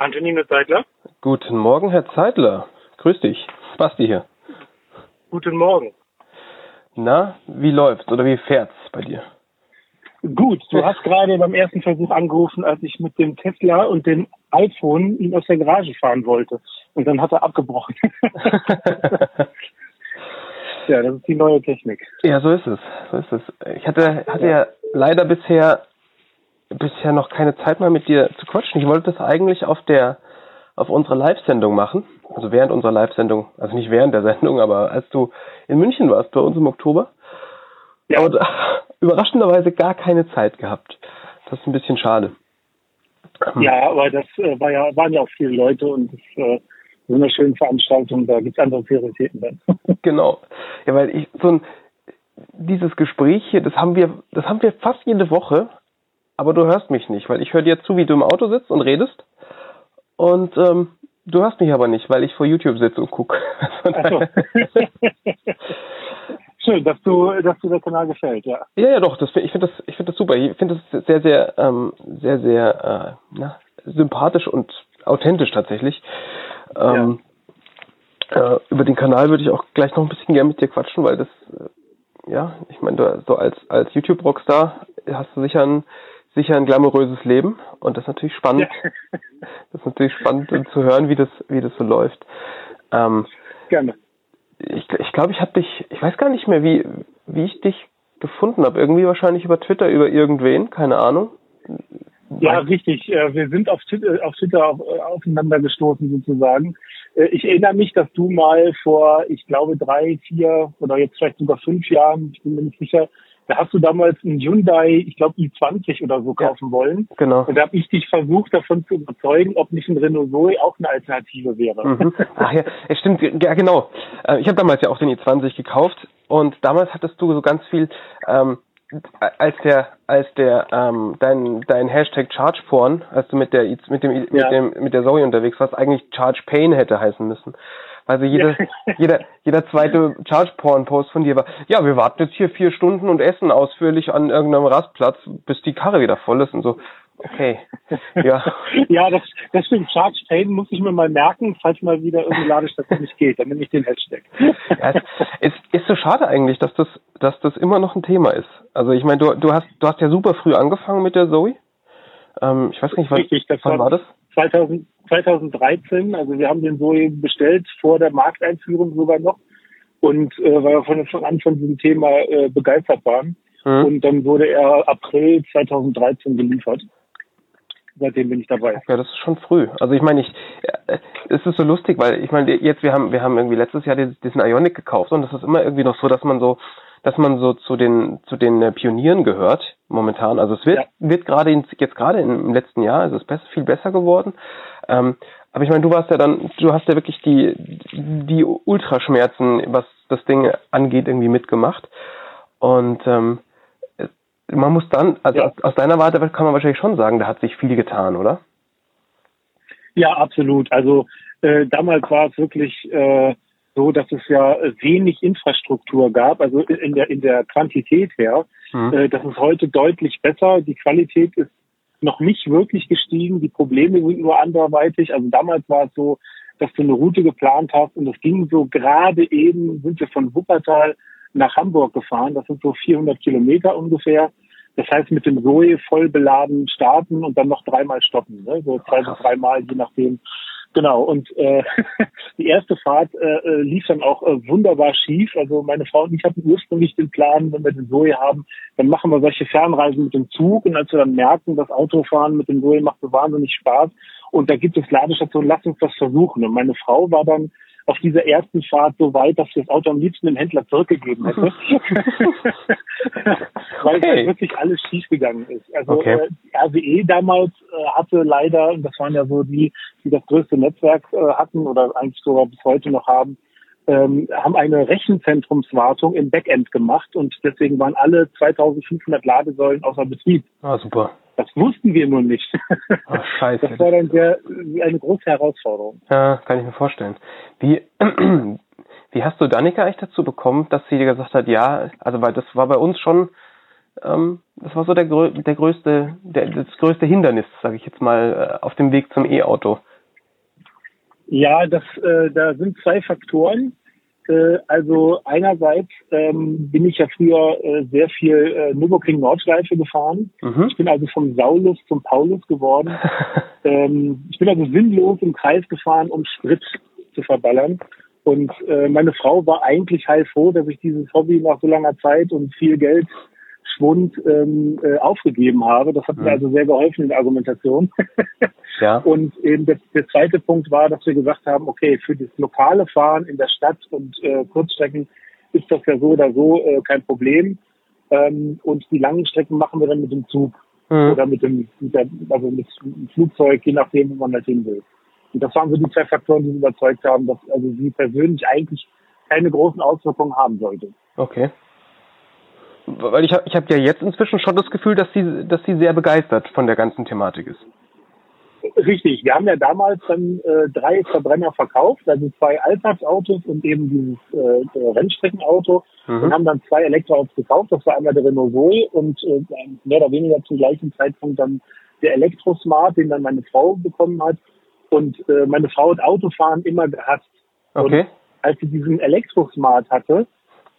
Antonino Zeitler. Guten Morgen, Herr Zeitler. Grüß dich. Basti hier. Guten Morgen. Na, wie läuft's oder wie fährt's bei dir? Gut, du hast gerade beim ersten Versuch angerufen, als ich mit dem Tesla und dem iPhone ihn aus der Garage fahren wollte. Und dann hat er abgebrochen. ja, das ist die neue Technik. Ja, so ist es. So ist es. Ich hatte, hatte ja. ja leider bisher bisher noch keine Zeit mehr mit dir zu quatschen. Ich wollte das eigentlich auf der auf unserer Live-Sendung machen, also während unserer Live-Sendung, also nicht während der Sendung, aber als du in München warst bei uns im Oktober. Ja. Und überraschenderweise gar keine Zeit gehabt. Das ist ein bisschen schade. Ja, aber das äh, war ja, waren ja auch viele Leute und das, äh, so eine schöne Veranstaltung, da gibt es andere Prioritäten dann. genau. Ja, weil ich so ein dieses Gespräch hier, das haben wir, das haben wir fast jede Woche, aber du hörst mich nicht, weil ich höre dir zu, wie du im Auto sitzt und redest. Und ähm, du hörst mich aber nicht, weil ich vor YouTube sitze und gucke. So. Schön, dass du, dass dir der Kanal gefällt, ja. Ja, ja, doch. Das, ich finde das, ich finde das super. Ich finde das sehr, sehr, ähm, sehr, sehr äh, na, sympathisch und authentisch tatsächlich. Ähm, ja. äh, über den Kanal würde ich auch gleich noch ein bisschen gerne mit dir quatschen, weil das, äh, ja, ich meine, so als als YouTube-Rockstar hast du sicher ein sicher ein glamouröses Leben und das ist natürlich spannend. Ja. Das ist natürlich spannend zu hören, wie das, wie das so läuft. Ähm, Gerne. Ich, ich glaube, ich habe dich, ich weiß gar nicht mehr, wie, wie ich dich gefunden habe. Irgendwie wahrscheinlich über Twitter, über irgendwen, keine Ahnung. Ja, richtig. Äh, wir sind auf Twitter, auf Twitter äh, aufeinander gestoßen sozusagen. Äh, ich erinnere mich, dass du mal vor, ich glaube, drei, vier oder jetzt vielleicht sogar fünf Jahren, ich bin mir nicht sicher, da hast du damals einen Hyundai, ich glaube i20 oder so kaufen ja, wollen. Genau. Und da habe ich dich versucht, davon zu überzeugen, ob nicht ein Renault Zoe auch eine Alternative wäre. Mhm. Ach ja, es stimmt, ja genau. Äh, ich habe damals ja auch den i20 gekauft und damals hattest du so ganz viel, ähm, als der, als der, ähm, dein, dein Hashtag ChargePorn, als du mit der, mit dem, mit dem, mit der Zoe unterwegs warst, eigentlich Charge Pain hätte heißen müssen. Also jeder, ja. jeder, jeder zweite Charge-Porn-Post von dir war, ja, wir warten jetzt hier vier Stunden und essen ausführlich an irgendeinem Rastplatz, bis die Karre wieder voll ist und so. Okay. Ja. ja, das, das stimmt. Charge Pain muss ich mir mal merken, falls mal wieder irgendeine Ladestation nicht geht. Dann nehme ich den Hashtag. Ja, es ist, ist so schade eigentlich, dass das, dass das immer noch ein Thema ist. Also ich meine, du, du hast, du hast ja super früh angefangen mit der Zoe. Ähm, ich weiß nicht, wann, Richtig, wann war das? 2000, 2013, also wir haben den Zoe bestellt vor der Markteinführung sogar noch und äh, weil wir von Anfang an von diesem Thema äh, begeistert waren. Mhm. Und dann wurde er April 2013 geliefert. Seitdem bin ich dabei. Ja, das ist schon früh. Also ich meine, ich, äh, es ist so lustig, weil ich meine, jetzt wir haben, wir haben irgendwie letztes Jahr diesen, Ionic gekauft und es ist immer irgendwie noch so, dass man so dass man so zu den zu den äh, Pionieren gehört momentan. Also es wird ja. wird gerade jetzt gerade im letzten Jahr, also es ist besser, viel besser geworden. Ähm, aber ich meine, du warst ja dann, du hast ja wirklich die die Ultraschmerzen, was das Ding angeht, irgendwie mitgemacht. Und ähm, man muss dann, also ja. aus, aus deiner Warte kann man wahrscheinlich schon sagen, da hat sich viel getan, oder? Ja, absolut. Also äh, damals war es wirklich äh, so, dass es ja wenig Infrastruktur gab, also in der, in der Quantität her. Mhm. Äh, das ist heute deutlich besser. Die Qualität ist noch nicht wirklich gestiegen. Die Probleme sind nur anderweitig. Also damals war es so, dass du eine Route geplant hast und es ging so gerade eben, sind wir von Wuppertal nach Hamburg gefahren. Das sind so 400 Kilometer ungefähr. Das heißt, mit dem Zoe voll beladen starten und dann noch dreimal stoppen. Ne? So zwei bis dreimal, je nachdem, Genau, und äh, die erste Fahrt äh, äh, lief dann auch äh, wunderbar schief. Also meine Frau und ich hatten ursprünglich den Plan, wenn wir den Zoe haben, dann machen wir solche Fernreisen mit dem Zug. Und als wir dann merken, das Autofahren mit dem Zoe macht so wahnsinnig Spaß und da gibt es Ladestationen, lass uns das versuchen. Und meine Frau war dann auf dieser ersten Fahrt so weit, dass sie das Auto am liebsten dem Händler zurückgegeben hätte. Weil okay. wirklich alles schiefgegangen ist. Also okay. äh, die RWE damals äh, hatte leider, und das waren ja so die, die das größte Netzwerk äh, hatten oder eigentlich sogar bis heute noch haben, ähm, haben eine Rechenzentrumswartung im Backend gemacht und deswegen waren alle 2500 Ladesäulen außer Betrieb. Ah, super. Das wussten wir nur nicht. Ach, scheiße. Das war dann sehr, eine große Herausforderung. Ja, kann ich mir vorstellen. Wie, wie hast du Danica eigentlich dazu bekommen, dass sie dir gesagt hat, ja, also weil das war bei uns schon, ähm, das war so der, der größte, der, das größte Hindernis, sage ich jetzt mal, äh, auf dem Weg zum E-Auto. Ja, das, äh, da sind zwei Faktoren. Äh, also einerseits ähm, bin ich ja früher äh, sehr viel äh, Nürburgring Nordschleife gefahren. Mhm. Ich bin also vom Saulus zum Paulus geworden. ähm, ich bin also sinnlos im Kreis gefahren, um Sprit zu verballern. Und äh, meine Frau war eigentlich heilfroh, dass ich dieses Hobby nach so langer Zeit und viel Geld Schwund ähm, äh, aufgegeben habe. Das hat mhm. mir also sehr geholfen in der Argumentation. ja. Und eben das, der zweite Punkt war, dass wir gesagt haben, okay, für das lokale Fahren in der Stadt und äh, Kurzstrecken ist das ja so oder so äh, kein Problem. Ähm, und die langen Strecken machen wir dann mit dem Zug mhm. oder mit dem, mit der, also mit dem Flugzeug, je nachdem, wo man halt hin will. Und das waren so die zwei Faktoren, die überzeugt haben, dass also sie persönlich eigentlich keine großen Auswirkungen haben sollte. Okay. Weil ich habe ich hab ja jetzt inzwischen schon das Gefühl, dass sie, dass sie sehr begeistert von der ganzen Thematik ist. Richtig, wir haben ja damals dann äh, drei Verbrenner verkauft, also zwei Alltagsautos und eben dieses äh, Rennstreckenauto mhm. und haben dann zwei Elektroautos gekauft. Das war einmal der Renault Zoe und äh, mehr oder weniger zum gleichen Zeitpunkt dann der Elektrosmart, den dann meine Frau bekommen hat. Und äh, meine Frau hat Autofahren immer gehasst. Okay. Und als sie diesen Elektrosmart hatte,